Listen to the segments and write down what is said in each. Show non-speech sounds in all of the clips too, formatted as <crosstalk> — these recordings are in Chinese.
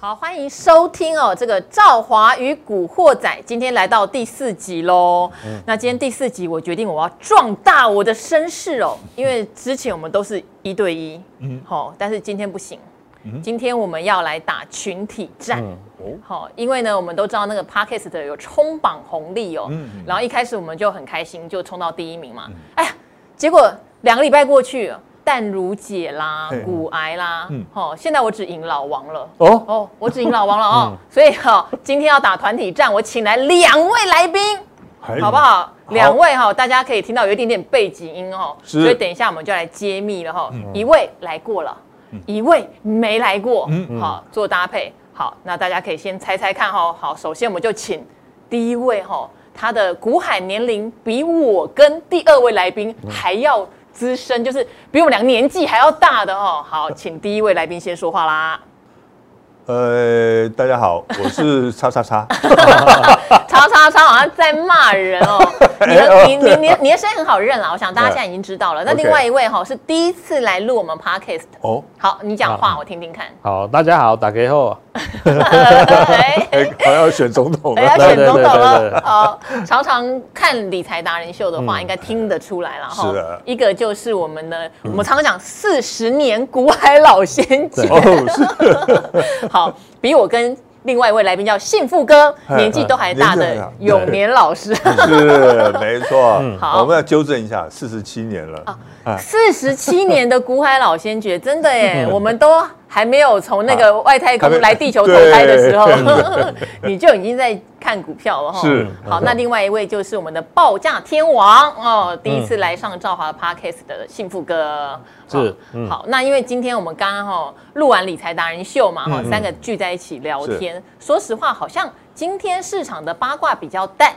好，欢迎收听哦，这个赵华与古惑仔，今天来到第四集喽。嗯、那今天第四集，我决定我要壮大我的声势哦，因为之前我们都是一对一，嗯，好，但是今天不行，嗯、今天我们要来打群体战，哦，好，因为呢，我们都知道那个 Podcast 有冲榜红利哦，嗯，然后一开始我们就很开心，就冲到第一名嘛，嗯、哎呀，结果两个礼拜过去了。淡如姐啦，骨癌啦，嗯，好，现在我只赢老王了。哦哦，我只赢老王了哦。<laughs> 所以哈，今天要打团体战，我请来两位来宾，好不好？两位哈，大家可以听到有一点点背景音哦。所以等一下我们就来揭秘了哈。一位来过了，一位没来过，好做搭配。好，那大家可以先猜猜看哈。好，首先我们就请第一位哈，他的股海年龄比我跟第二位来宾还要。资深就是比我们两个年纪还要大的哦。好，请第一位来宾先说话啦。呃，大家好，我是叉叉叉，<laughs> 叉叉叉好像在骂人哦。<laughs> 你的你你你你的声音很好认啦，我想大家现在已经知道了。那另外一位哈是第一次来录我们 podcast 哦。好，你讲话我听听看。好，大家好，大家好。<laughs> 还要选总统，要选总统了。好，常常看理财达人秀的话，应该听得出来了哈。是的，一个就是我们的，我们常常讲四十年古海老先姐。好。<laughs> 好，比我跟另外一位来宾叫幸福哥年纪都还大的永年老师，是没错。好，我们要纠正一下，四十七年了。啊，四十七年的股海老先觉，真的耶，<laughs> 我们都。还没有从那个外太空来地球投胎的时候，<laughs> 你就已经在看股票了哈。是，好，那另外一位就是我们的报价天王哦，第一次来上赵华 Podcast 的幸福哥。是，好，那因为今天我们刚刚哈录完理财达人秀嘛哈，三个聚在一起聊天。说实话，好像今天市场的八卦比较淡。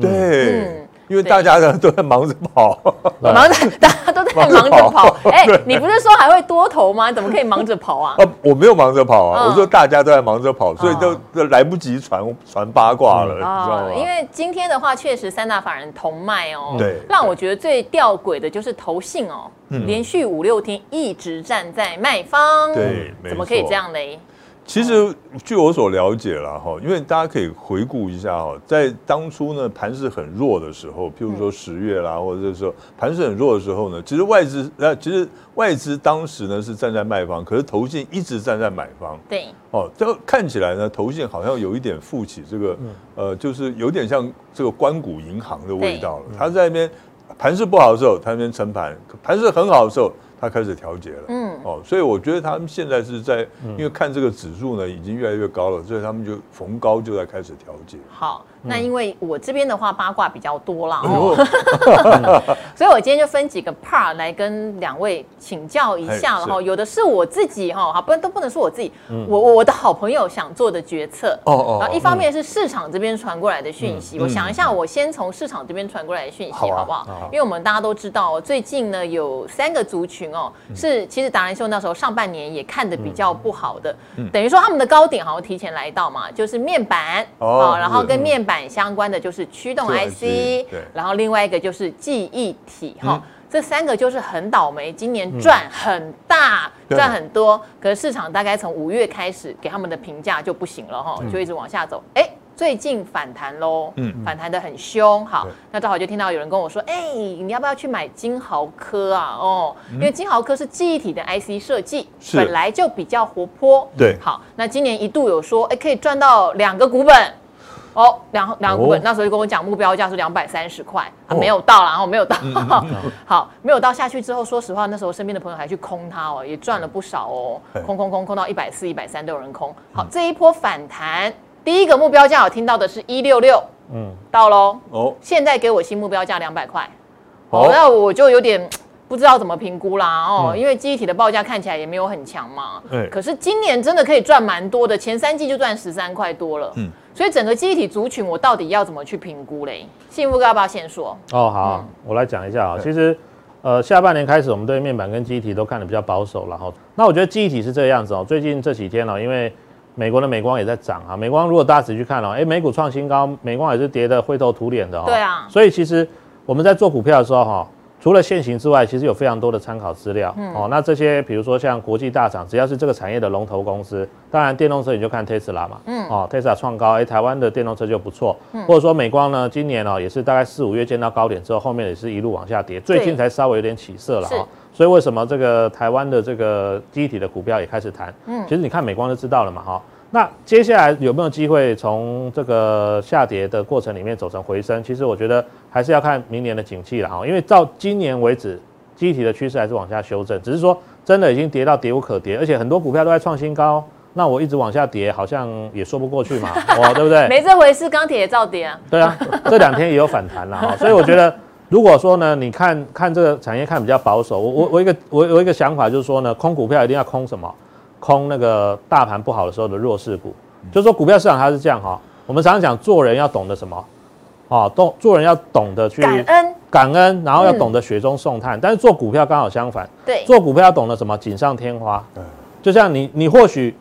对。因为大家呢 <laughs> 都在忙着跑，忙着大家都在忙着跑。哎，你不是说还会多头吗？怎么可以忙着跑啊？我没有忙着跑啊，我说大家都在忙着跑，所以都都来不及传传八卦了，你知道吗？因为今天的话，确实三大法人同卖哦。对，让我觉得最吊诡的就是投信哦，连续五六天一直站在卖方，对，怎么可以这样嘞？其实，据我所了解了哈，因为大家可以回顾一下哈，在当初呢盘势很弱的时候，譬如说十月啦，或者是说盘势很弱的时候呢，其实外资呃，其实外资当时呢是站在卖方，可是投信一直站在买方。对。哦，这个看起来呢，投信好像有一点负起这个呃，就是有点像这个关谷银行的味道了。他在那边盘势不好的时候，他那边撑盘；盘势很好的时候。他开始调节了，嗯，哦，所以我觉得他们现在是在，因为看这个指数呢，已经越来越高了，所以他们就逢高就在开始调节。好。那因为我这边的话八卦比较多啦，哦，<laughs> 所以我今天就分几个 part 来跟两位请教一下了哈。有的是我自己哈，好，不然都不能说我自己，我我的好朋友想做的决策。哦哦。然后一方面是市场这边传过来的讯息，我想一下，我先从市场这边传过来的讯息好不好？因为我们大家都知道，最近呢有三个族群哦，是其实达人秀那时候上半年也看的比较不好的，等于说他们的高点好像提前来到嘛，就是面板哦，然后跟面板。相关的就是驱动 IC，然后另外一个就是记忆体哈，这三个就是很倒霉，今年赚很大，赚很多，可是市场大概从五月开始给他们的评价就不行了哈，就一直往下走。哎，最近反弹喽，嗯，反弹的很凶。好，那正好就听到有人跟我说，哎，你要不要去买金豪科啊？哦，因为金豪科是记忆体的 IC 设计，本来就比较活泼。对，好，那今年一度有说，哎，可以赚到两个股本。哦，两两个股本，那时候就跟我讲目标价是两百三十块，啊，没有到，然后没有到，<laughs> 好，没有到下去之后，说实话，那时候身边的朋友还去空它哦，也赚了不少哦，空空空空到一百四、一百三都有人空。好，这一波反弹，第一个目标价我听到的是一六六，嗯，到喽，哦，现在给我新目标价两百块，哦，那我就有点。<tsk> 不知道怎么评估啦哦，因为记忆体的报价看起来也没有很强嘛。对。可是今年真的可以赚蛮多的，前三季就赚十三块多了。嗯。所以整个记忆体族群，我到底要怎么去评估嘞？幸福哥要不要先说？哦，好，我来讲一下啊。其实，呃，下半年开始，我们对面板跟记忆体都看得比较保守了哈。那我觉得记忆体是这个样子哦。最近这几天呢，因为美国的美光也在涨啊。美光如果大家仔细看哦，哎，美股创新高，美光也是跌得灰头土脸的哦。对啊。所以其实我们在做股票的时候哈。除了现行之外，其实有非常多的参考资料。嗯、哦，那这些比如说像国际大厂，只要是这个产业的龙头公司，当然电动车你就看特斯拉嘛。嗯。哦，特斯拉创高，哎，台湾的电动车就不错。嗯。或者说美光呢，今年哦也是大概四五月见到高点之后，后面也是一路往下跌，最近才稍微有点起色了哈。所以为什么这个台湾的这个记忆体的股票也开始弹？嗯。其实你看美光就知道了嘛，哈。那接下来有没有机会从这个下跌的过程里面走成回升？其实我觉得还是要看明年的景气了哈，因为到今年为止，记忆体的趋势还是往下修正，只是说真的已经跌到跌无可跌，而且很多股票都在创新高，那我一直往下跌，好像也说不过去嘛，<laughs> 哦，对不对？没这回事，钢铁也照跌啊。对啊，这两天也有反弹了哈，所以我觉得，如果说呢，你看看这个产业看比较保守，我我我一个我有一个想法就是说呢，空股票一定要空什么？空那个大盘不好的时候的弱势股，就是说股票市场它是这样哈。我们常常讲做人要懂得什么，啊，懂做人要懂得去感恩，感恩，然后要懂得雪中送炭。但是做股票刚好相反，对，做股票要懂得什么锦上添花。就像你你或许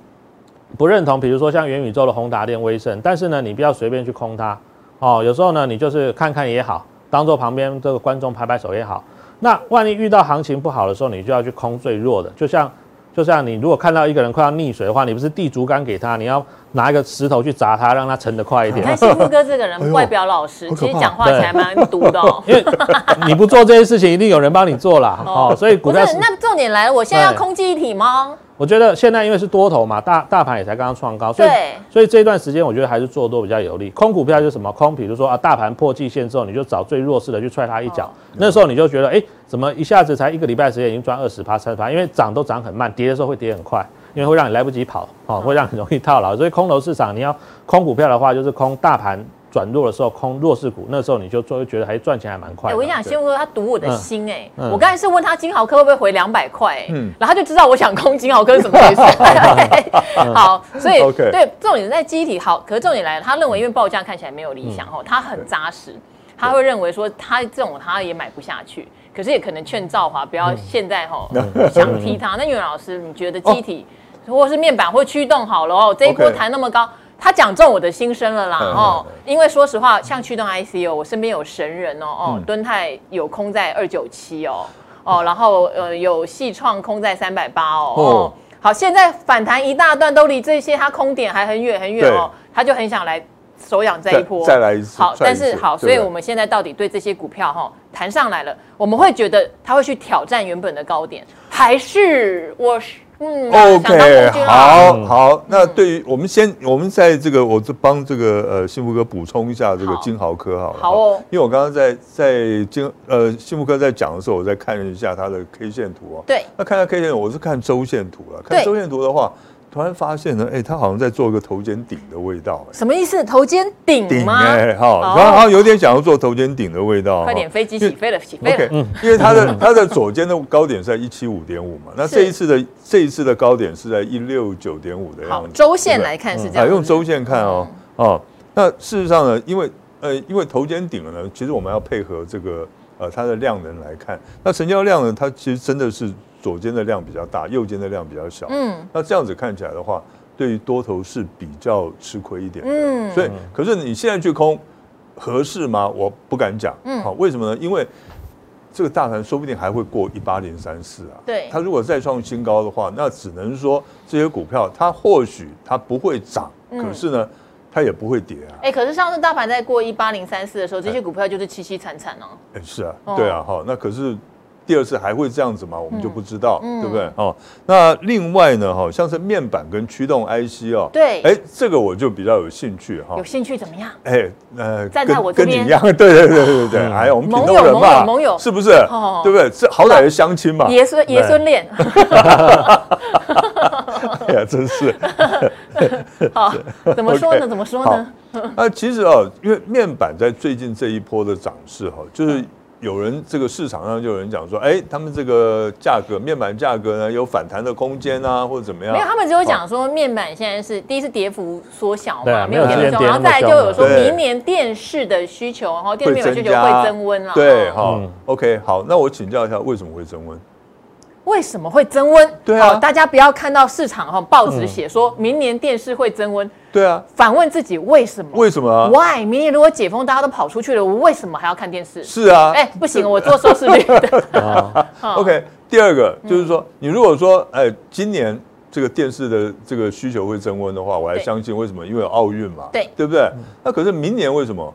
不认同，比如说像元宇宙的宏达电、威盛，但是呢，你不要随便去空它哦。有时候呢，你就是看看也好，当做旁边这个观众拍拍手也好。那万一遇到行情不好的时候，你就要去空最弱的，就像。就像你如果看到一个人快要溺水的话，你不是递竹竿给他，你要拿一个石头去砸它，让它沉得快一点。你看幸福哥这个人 <laughs> 外表老实，其实讲话起来蛮毒的哦。<laughs> 因为你不做这些事情，一定有人帮你做啦。哦，所以股票不是。那重点来了，我现在要空记一体吗？我觉得现在因为是多头嘛，大大盘也才刚刚创高，所以所以这一段时间我觉得还是做多比较有利。空股票就是什么空，比如说啊，大盘破季线之后，你就找最弱势的去踹他一脚，那时候你就觉得哎，怎么一下子才一个礼拜时间已经赚二十趴、三十趴？因为涨都涨很慢，跌的时候会跌很快，因为会让你来不及跑，哦，会让你容易套牢。所以空头市场你要空股票的话，就是空大盘。转弱的时候空弱势股，那时候你就做觉得还赚钱还蛮快。我跟你讲，幸福哥他赌我的心哎，我刚才是问他金豪科会不会回两百块，嗯，然后他就知道我想空金豪科是什么意思。<laughs> <laughs> 好，所以 <laughs> 对重点在记忆体好，可是重点来了，他认为因为报价看起来没有理想哦，他很扎实，他会认为说他这种他也买不下去，可是也可能劝赵华不要现在哈想踢他。那元老师，你觉得记忆体或是面板或驱动好了哦，这一波弹那么高？他讲中我的心声了啦哦，因为说实话，像驱动 IC 哦，我身边有神人哦哦，敦泰有空在二九七哦哦，然后呃有矽创空在三百八哦哦，好，现在反弹一大段都离这些它空点还很远很远哦，他就很想来手痒这一波。再来一次，好，但是好，所以我们现在到底对。这些股票哈弹上来了，我们会觉得他会去挑战原本的高点，还是我是？嗯，OK，好好。那对于我们先，我们在这个，我就帮这个呃幸福哥补充一下这个金豪科好了。好哦，因为我刚刚在在金呃幸福哥在讲的时候，我在看一下他的 K 线图啊。对。那看下 K 线，我是看周线图了。看周线图的话。突然发现呢，哎，他好像在做一个头肩顶的味道，什么意思？头肩顶吗？哎，好，然后有点想要做头肩顶的味道。快点，飞机起飞了，起飞了。OK，因为它的它的左肩的高点是在一七五点五嘛，那这一次的这一次的高点是在一六九点五的样子。好，周线来看是这样。用周线看哦，哦，那事实上呢，因为呃，因为头肩顶了呢，其实我们要配合这个呃它的量能来看，那成交量呢，它其实真的是左肩的量比较大，右肩的量比较小。嗯，那这样子看起来的话。对于多头是比较吃亏一点的，嗯，所以可是你现在去空合适吗？我不敢讲，嗯，好，为什么呢？因为这个大盘说不定还会过一八零三四啊，对，它如果再创新高的话，那只能说这些股票它或许它不会涨，可是呢，它也不会跌啊。哎，可是上次大盘在过一八零三四的时候，这些股票就是凄凄惨惨哦。哎，是啊，对啊，哈，那可是。第二次还会这样子吗？我们就不知道，嗯、对不对？哦，那另外呢，哈，像是面板跟驱动 IC 哦，对，哎，这个我就比较有兴趣哈。有兴趣怎么样？哎，呃，站在我这边，跟你一样，<laughs> 对对对对对，哎，我们屏东人嘛，盟友，是不是？对不对？这好歹是相亲嘛，爷孙爷孙恋。<laughs> 哎呀，真是。<laughs> 好，怎么说呢？怎么说呢？那，其实哦，因为面板在最近这一波的涨势哈，就是。有人这个市场上就有人讲说，哎，他们这个价格面板价格呢有反弹的空间啊，或者怎么样？没有，他们只有讲说面板现在是第一是跌幅缩小嘛，没有跌重，然后再来就有说明年电视的需求，然后电视面板需求会增温了。对，哈，OK，好，那我请教一下，为什么会增温？为什么会增温？对啊，大家不要看到市场哈报纸写说明年电视会增温。对啊，反问自己为什么？为什么？Why？明年如果解封，大家都跑出去了，我为什么还要看电视？是啊，哎，不行，我做收视率的。<laughs> <laughs> OK，第二个就是说，你如果说哎，今年这个电视的这个需求会增温的话，我还相信为什么？因为有奥运嘛，对，对不对？那可是明年为什么？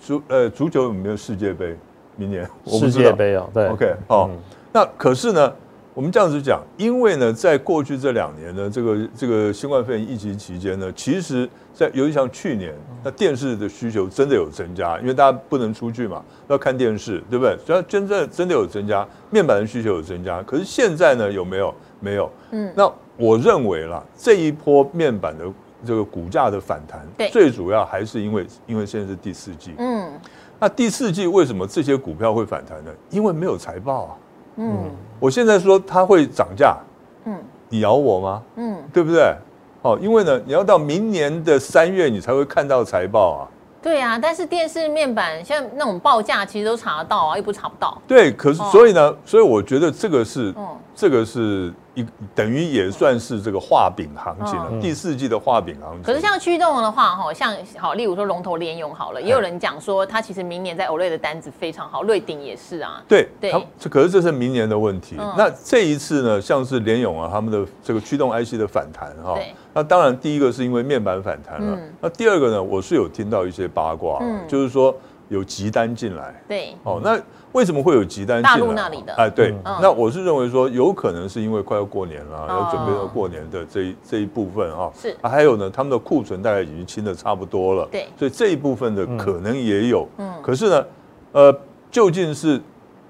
足呃足球有没有世界杯？明年世界杯啊，对，OK，好，那可是呢？我们这样子讲，因为呢，在过去这两年呢，这个这个新冠肺炎疫情期间呢，其实，在尤其像去年，那电视的需求真的有增加，因为大家不能出去嘛，要看电视，对不对？所以真正真的有增加，面板的需求有增加。可是现在呢，有没有？没有。嗯。那我认为啦，这一波面板的这个股价的反弹，对，最主要还是因为，因为现在是第四季。嗯。那第四季为什么这些股票会反弹呢？因为没有财报啊。嗯，我现在说它会涨价，嗯，你咬我吗？嗯，对不对？哦，因为呢，你要到明年的三月你才会看到财报啊。对啊，但是电视面板像那种报价其实都查得到啊，又不查不到。对，可是所以呢，哦、所以我觉得这个是，嗯、这个是。一等于也算是这个画饼行情了，第四季的画饼行情。可是像驱动的话，哈，像好，例如说龙头联咏好了，也有人讲说，它其实明年在 OLED 的单子非常好，瑞鼎也是啊。对对，这可是这是明年的问题。那这一次呢，像是联咏啊，他们的这个驱动 IC 的反弹哈，那当然第一个是因为面板反弹了，那第二个呢，我是有听到一些八卦，就是说有急单进来。对，哦，那。为什么会有急单？大陆那里的哎，对，那我是认为说，有可能是因为快要过年了，要准备要过年的这一这一部分啊。是啊，还有呢，他们的库存大概已经清的差不多了。对，所以这一部分的可能也有。嗯，可是呢，呃，究竟是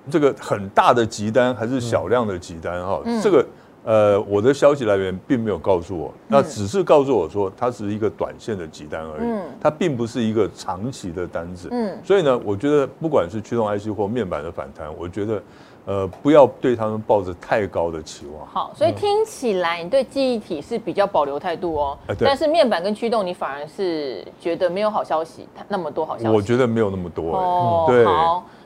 这个很大的急单还是小量的急单？哈，这个。呃，我的消息来源并没有告诉我，那只是告诉我说，它只是一个短线的急单而已，它并不是一个长期的单子。嗯，所以呢，我觉得不管是驱动 IC 或面板的反弹，我觉得，呃，不要对他们抱着太高的期望。好，所以听起来你对记忆体是比较保留态度哦，但是面板跟驱动你反而是觉得没有好消息，那么多好消息。我觉得没有那么多。哦，对。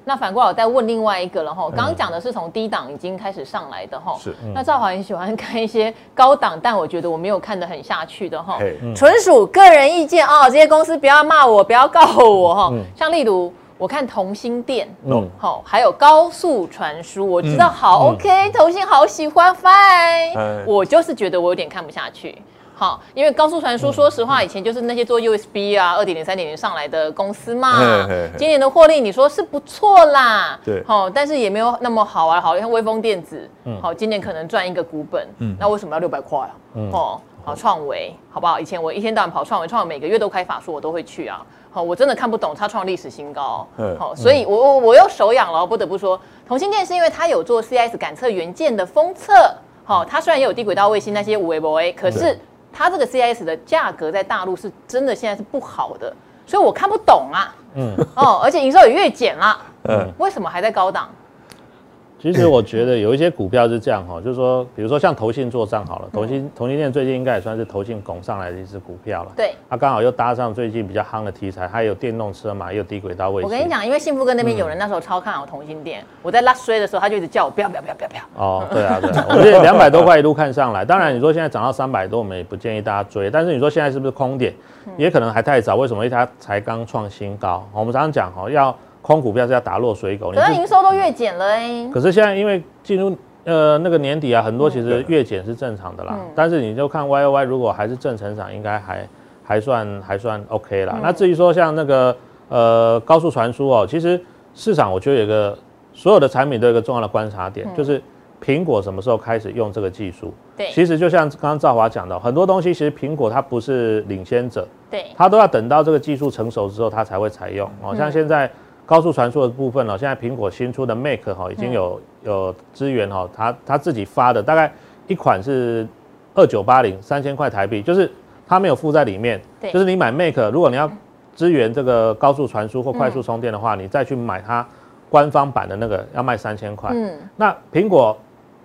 那反过来我再问另外一个了哈，刚刚讲的是从低档已经开始上来的哈，是。那赵华很喜欢看一些高档，但我觉得我没有看得很下去的哈，纯属个人意见哦，这些公司不要骂我，不要告我哈。像例如我看同心电，嗯，好，还有高速传输，我知道好 OK，同心好喜欢 Fine，我就是觉得我有点看不下去。好，因为高速传输，说实话，以前就是那些做 USB 啊，二点零、三点零上来的公司嘛。今年的获利，你说是不错啦。对。好，但是也没有那么好啊。好像微风电子，好，今年可能赚一个股本。嗯。那为什么要六百块啊？哦，好，创维，好不好？以前我一天到晚跑创维，创维每个月都开法说，我都会去啊。好，我真的看不懂，它创历史新高。好，所以我我我又手痒了，不得不说，同性电是因为它有做 CIS 感测元件的封测。好，它虽然也有低轨道卫星那些五 A 五 A，可是。它这个 CIS 的价格在大陆是真的现在是不好的，所以我看不懂啊。嗯，哦，而且营收也越减了。嗯，为什么还在高档？其实我觉得有一些股票是这样哈，就是说，比如说像投信做账好了，投信投信店最近应该也算是投信拱上来的一只股票了。对，它刚好又搭上最近比较夯的题材，还有电动车嘛，也有低轨道卫星。我跟你讲，因为幸福哥那边有人那时候超看好投信店，我在拉衰的时候，他就一直叫我不要不要不要不要不要。哦，对啊对啊，<laughs> 我觉得两百多块一路看上来，当然你说现在涨到三百多，我们也不建议大家追。但是你说现在是不是空点？也可能还太早。为什么？因为它才刚创新高。我们常常讲哈，要。空股票是要打落水狗，可是营收都月减了哎。可是现在因为进入呃那个年底啊，很多其实月减是正常的啦。但是你就看 Y O Y 如果还是正成长，应该还还算还算 OK 啦。那至于说像那个呃高速传输哦，其实市场我觉得有个所有的产品都有一个重要的观察点，就是苹果什么时候开始用这个技术？对，其实就像刚刚赵华讲的，很多东西其实苹果它不是领先者，对，它都要等到这个技术成熟之后，它才会采用。哦，像现在。高速传输的部分呢，现在苹果新出的 Mac 哈已经有有资源哈，它它自己发的大概一款是二九八零三千块台币，就是它没有附在里面，就是你买 Mac 如果你要支援这个高速传输或快速充电的话，你再去买它官方版的那个要卖三千块。嗯，那苹果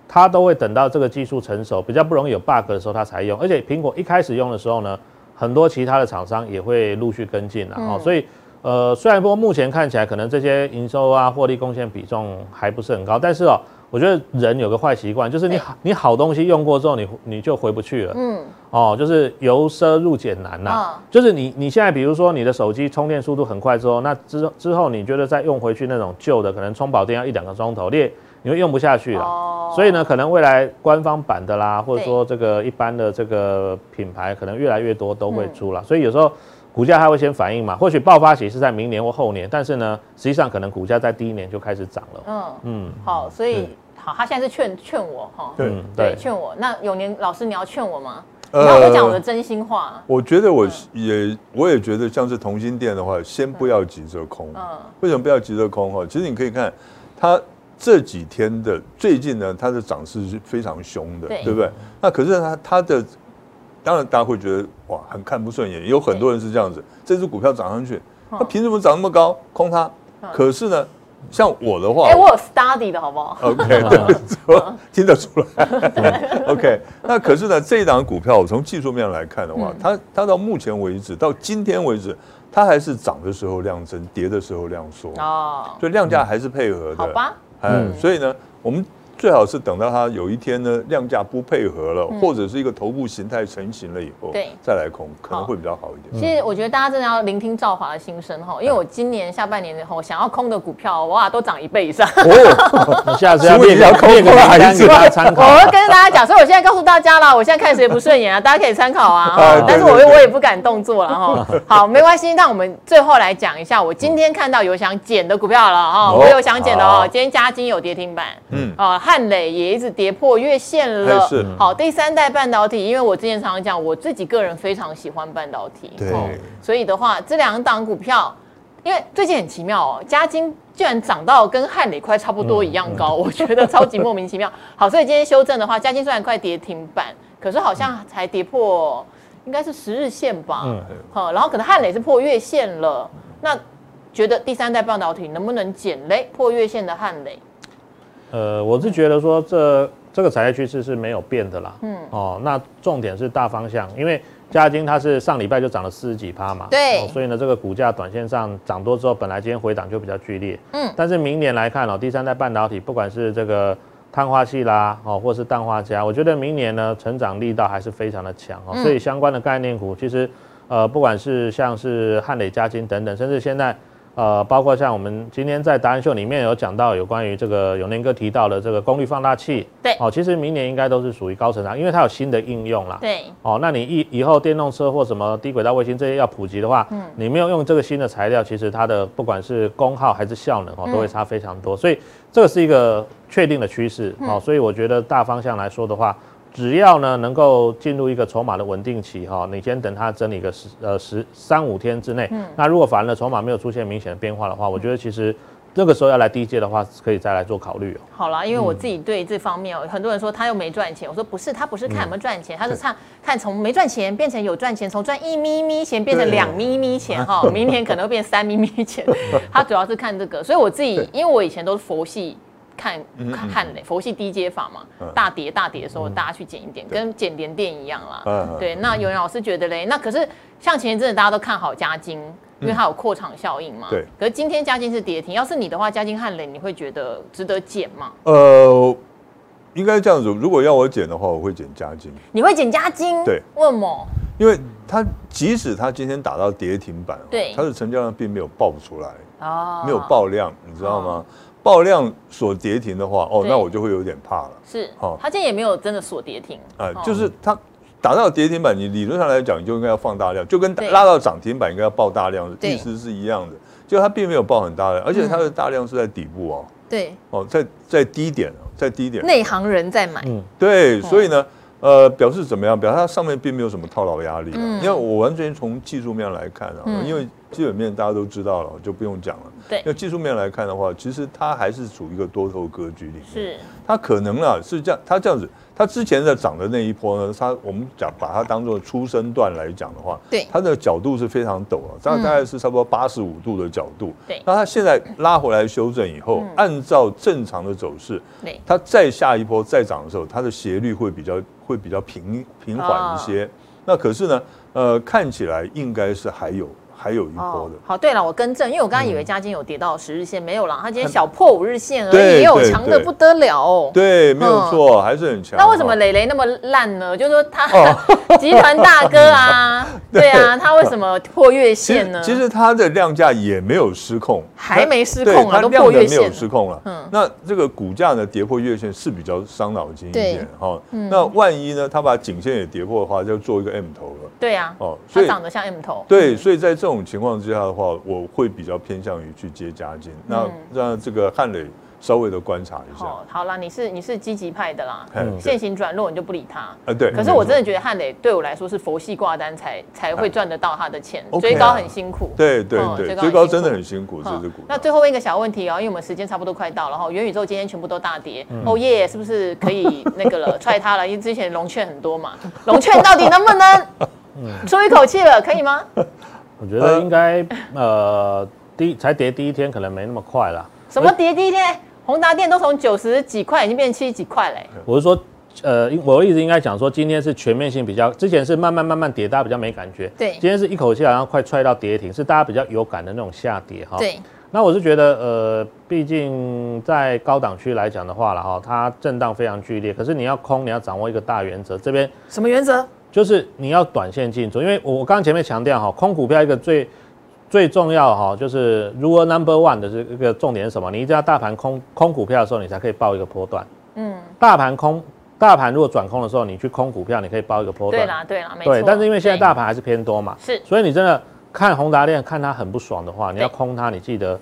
它都会等到这个技术成熟，比较不容易有 bug 的时候它才用，而且苹果一开始用的时候呢，很多其他的厂商也会陆续跟进了哦，所以。呃，虽然说目前看起来可能这些营收啊、获利贡献比重还不是很高，但是哦，我觉得人有个坏习惯，就是你好你好东西用过之后，你你就回不去了。嗯，哦，就是由奢入俭难呐。啊，就是你你现在比如说你的手机充电速度很快之后，那之之后你觉得再用回去那种旧的，可能充饱电要一两个钟头，你你会用不下去了。哦，所以呢，可能未来官方版的啦，或者说这个一般的这个品牌，可能越来越多都会出了。所以有时候。股价它会先反应嘛？或许爆发期是在明年或后年，但是呢，实际上可能股价在第一年就开始涨了。嗯嗯，好，所以好，他现在是劝劝我哈，对对，劝我。那永年老师，你要劝我吗？你要我讲我的真心话。我觉得我也我也觉得，像是同心店的话，先不要急着空。嗯，为什么不要急着空？哈，其实你可以看它这几天的最近呢，它的涨势是非常凶的，对不对？那可是它它的。当然，大家会觉得哇，很看不顺眼。有很多人是这样子，这只股票涨上去，它凭什么涨那么高？空它。可是呢，像我的话，哎，我有 study 的好不好？OK，<laughs> 对，听得出来。<laughs> OK，那可是呢，这一档股票，我从技术面来看的话，它它到目前为止，到今天为止，它还是涨的时候量增，跌的时候量缩。哦，所以量价还是配合的。好吧。嗯，所以呢，我们。最好是等到它有一天呢，量价不配合了，或者是一个头部形态成型了以后，对，再来空可能会比较好一点。其实我觉得大家真的要聆听赵华的心声哈，因为我今年下半年以后想要空的股票，哇，都涨一倍以上。<laughs> 哦，<laughs> 你下次要 <laughs> 练要空个还是给大家参考？我会跟大家讲，所以我现在告诉大家了，我现在看谁不顺眼啊，大家可以参考啊。但是我我也不敢动作了哈。好，没关系，那我们最后来讲一下，我今天看到有想减的股票了哈，我有想减的哦。今天加金有跌停板，嗯，啊，汉磊也一直。跌破月线了，好，第三代半导体，因为我之前常常讲，我自己个人非常喜欢半导体，对，所以的话，这两档股票，因为最近很奇妙哦，嘉金居然涨到跟汉磊快差不多一样高，我觉得超级莫名其妙。<laughs> 好，所以今天修正的话，嘉金虽然快跌停板，可是好像才跌破，应该是十日线吧，嗯，好，然后可能汉磊是破月线了，那觉得第三代半导体能不能捡嘞？破月线的汉磊？呃，我是觉得说这这个产业趋势是没有变的啦。嗯。哦，那重点是大方向，因为嘉晶它是上礼拜就涨了四十几趴嘛。对、哦。所以呢，这个股价短线上涨多之后，本来今天回档就比较剧烈。嗯。但是明年来看哦，第三代半导体，不管是这个碳化系啦，哦，或是氮化镓，我觉得明年呢，成长力道还是非常的强哦。所以相关的概念股，其实呃，不管是像是汉磊、嘉晶等等，甚至现在。呃，包括像我们今天在答案秀里面有讲到有关于这个永年哥提到的这个功率放大器，对，哦，其实明年应该都是属于高成长，因为它有新的应用啦，对，哦，那你以以后电动车或什么低轨道卫星这些要普及的话，嗯，你没有用这个新的材料，其实它的不管是功耗还是效能哦，都会差非常多，所以这个是一个确定的趋势，哦，所以我觉得大方向来说的话。只要呢能够进入一个筹码的稳定期哈，你先等它整理个十呃十三五天之内，嗯，那如果反而筹码没有出现明显的变化的话，我觉得其实这个时候要来低阶的话，可以再来做考虑哦。好啦，因为我自己对这方面，很多人说他又没赚钱，我说不是，他不是看有没有赚钱，他是看看从没赚钱变成有赚钱，从赚一咪咪钱变成两咪咪钱哈，<laughs> 明年可能会变三咪咪钱，他主要是看这个，所以我自己因为我以前都是佛系。看看嘞，佛系低阶法嘛，大跌大跌的时候，大家去捡一点，跟捡联电一样啦。对，那有人老师觉得嘞，那可是像前一阵子大家都看好嘉金，因为它有扩场效应嘛。对。可是今天嘉金是跌停，要是你的话，嘉金汉磊你会觉得值得减吗？呃，应该这样子，如果要我减的话，我会减嘉金。你会减嘉金？对。为什么？因为它即使它今天打到跌停板，对，它的成交量并没有爆出来，哦，没有爆量，你知道吗？爆量锁跌停的话，哦，那我就会有点怕了。是，哦，他今天也没有真的锁跌停。啊，就是他打到跌停板，你理论上来讲，你就应该要放大量，就跟拉到涨停板应该要爆大量的意思是一样的。就它并没有爆很大量，而且它的大量是在底部哦。对。哦，在在低点，在低点。内行人在买。嗯，对，所以呢。呃，表示怎么样？表示它上面并没有什么套牢压力。嗯，因为我完全从技术面来看啊，因为基本面大家都知道了，就不用讲了。对，那技术面来看的话，其实它还是处于一个多头格局里面。是，它可能啊是这样，它这样子，它之前的涨的那一波呢，它我们讲把它当做出生段来讲的话，对，它的角度是非常陡啊，大概是差不多八十五度的角度。对，那它现在拉回来修正以后，按照正常的走势，对，它再下一波再涨的时候，它的斜率会比较。会比较平平缓一些，那可是呢，呃，看起来应该是还有还有一波的。哦、好，对了，我更正，因为我刚刚以为嘉金有跌到十日线，嗯、没有啦，它今天小破五日线而已，也有强的不得了哦。对，没有错，嗯、还是很强。那为什么磊磊那么烂呢？就是说他、哦、<laughs> 集团大哥啊，<laughs> 对啊，他为什么破月线呢？<laughs> 其实它的量价也没有失控，还没失控啊，都破月线没有失控了。嗯，那这个股价呢跌破月线是比较伤脑筋一点哈。那万一呢，它把颈线也跌破的话，就做一个 M 头了。对啊，哦，所以长得像 M 头。对，所以在这种情况之下的话，我会比较偏向于去接嘉金。那让这个汉磊稍微的观察一下。好啦，你是你是积极派的啦，线型转弱你就不理他。呃，对。可是我真的觉得汉磊对我来说是佛系挂单才才会赚得到他的钱，追高很辛苦。对对对，追高真的很辛苦，这只股。那最后问一个小问题哦，因为我们时间差不多快到了哈，元宇宙今天全部都大跌，哦耶，是不是可以那个了踹他了？<laughs> 因为之前龙券很多嘛，龙券到底能不能？出一口气了，可以吗？我觉得应该，呃，第才跌第一天，可能没那么快啦。什么跌第一天？宏达电都从九十几块已经变七十几块嘞。我是说，呃，我一直应该讲说，今天是全面性比较，之前是慢慢慢慢跌，大家比较没感觉。对，今天是一口气好像快踹到跌停，是大家比较有感的那种下跌哈。对。那我是觉得，呃，毕竟在高档区来讲的话了哈，它震荡非常剧烈，可是你要空，你要掌握一个大原则，这边什么原则？就是你要短线进出，因为我刚刚前面强调哈，空股票一个最最重要哈，就是 rule number one 的这个重点是什么？你一定要大盘空空股票的时候，你才可以报一个波段。嗯，大盘空，大盘如果转空的时候，你去空股票，你可以报一个波段。对啦，对啦，没错。对，但是因为现在大盘还是偏多嘛，是，所以你真的看宏达电看它很不爽的话，你要空它，你记得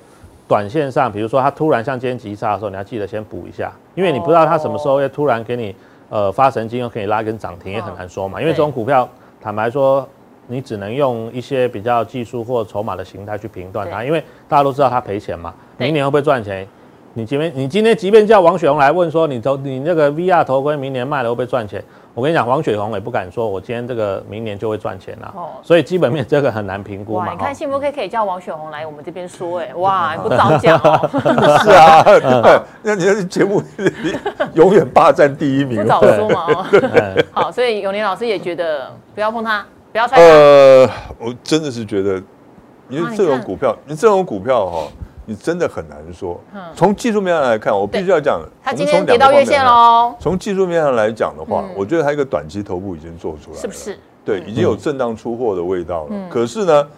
短线上，比如说它突然像今天急杀的时候，你要记得先补一下，因为你不知道它什么时候会突然给你。呃，发神经又可以拉一根涨停，也很难说嘛。因为这种股票，坦白说，你只能用一些比较技术或筹码的形态去评断它。因为大家都知道它赔钱嘛，明年会不会赚钱？你今天你今天即便叫王雪红来问说，你投你那个 VR 头盔明年卖了会不会赚钱？我跟你讲，王雪红也不敢说，我今天这个明年就会赚钱了。哦，所以基本面这个很难评估嘛。哇，你看幸福 K 可以叫王雪红来我们这边说，哎，哇，<laughs> 不早讲哦。<laughs> 是啊，对，那你的节目永远霸占第一名。不早说嘛。<laughs> 好，所以永年老师也觉得不要碰它，不要踹它。呃，我真的是觉得，因为这种股票，你这种股票哈。你真的很难说。从技术面上来看，我必须要讲，它今天跌到月线喽。从技术面上来讲的话，我觉得它一个短期头部已经做出来了，是不是？对，已经有震荡出货的味道了。可是呢，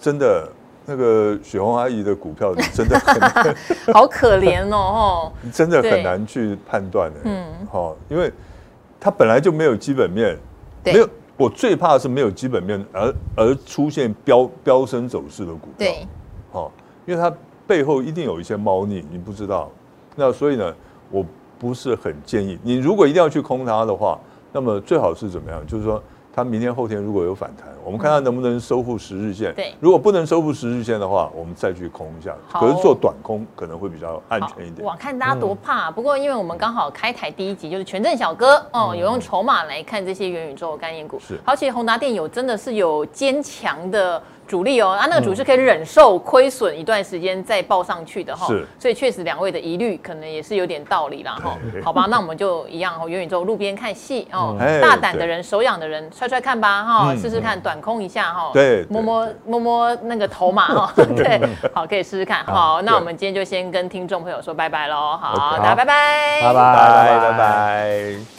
真的那个雪红阿姨的股票真的很 <laughs> 好可怜哦，<laughs> 真的很难去判断的。嗯，好，因为它本来就没有基本面，没有。我最怕的是没有基本面而而出现飙飙升走势的股票。对，好。因为它背后一定有一些猫腻，你不知道，那所以呢，我不是很建议你。如果一定要去空它的话，那么最好是怎么样？就是说，它明天后天如果有反弹，我们看它能不能收复十日线。对，如果不能收复十日线的话，我们再去空一下。可是做短空可能会比较安全一点。哇，看大家多怕！不过因为我们刚好开台第一集就是权证小哥哦，有用筹码来看这些元宇宙的概念股。是，而且宏达电有真的是有坚强的。主力哦，啊，那个主力是可以忍受亏损一段时间再报上去的哈，是，所以确实两位的疑虑可能也是有点道理啦哈。好吧，那我们就一样哦，元宇宙路边看戏哦，大胆的人、手痒的人，踹踹看吧哈，试试看短空一下哈，对，摸摸摸摸那个头嘛哈，<laughs> 对，好，可以试试看。好，那我们今天就先跟听众朋友说拜拜喽，好，大家拜拜，拜拜，拜拜，拜拜。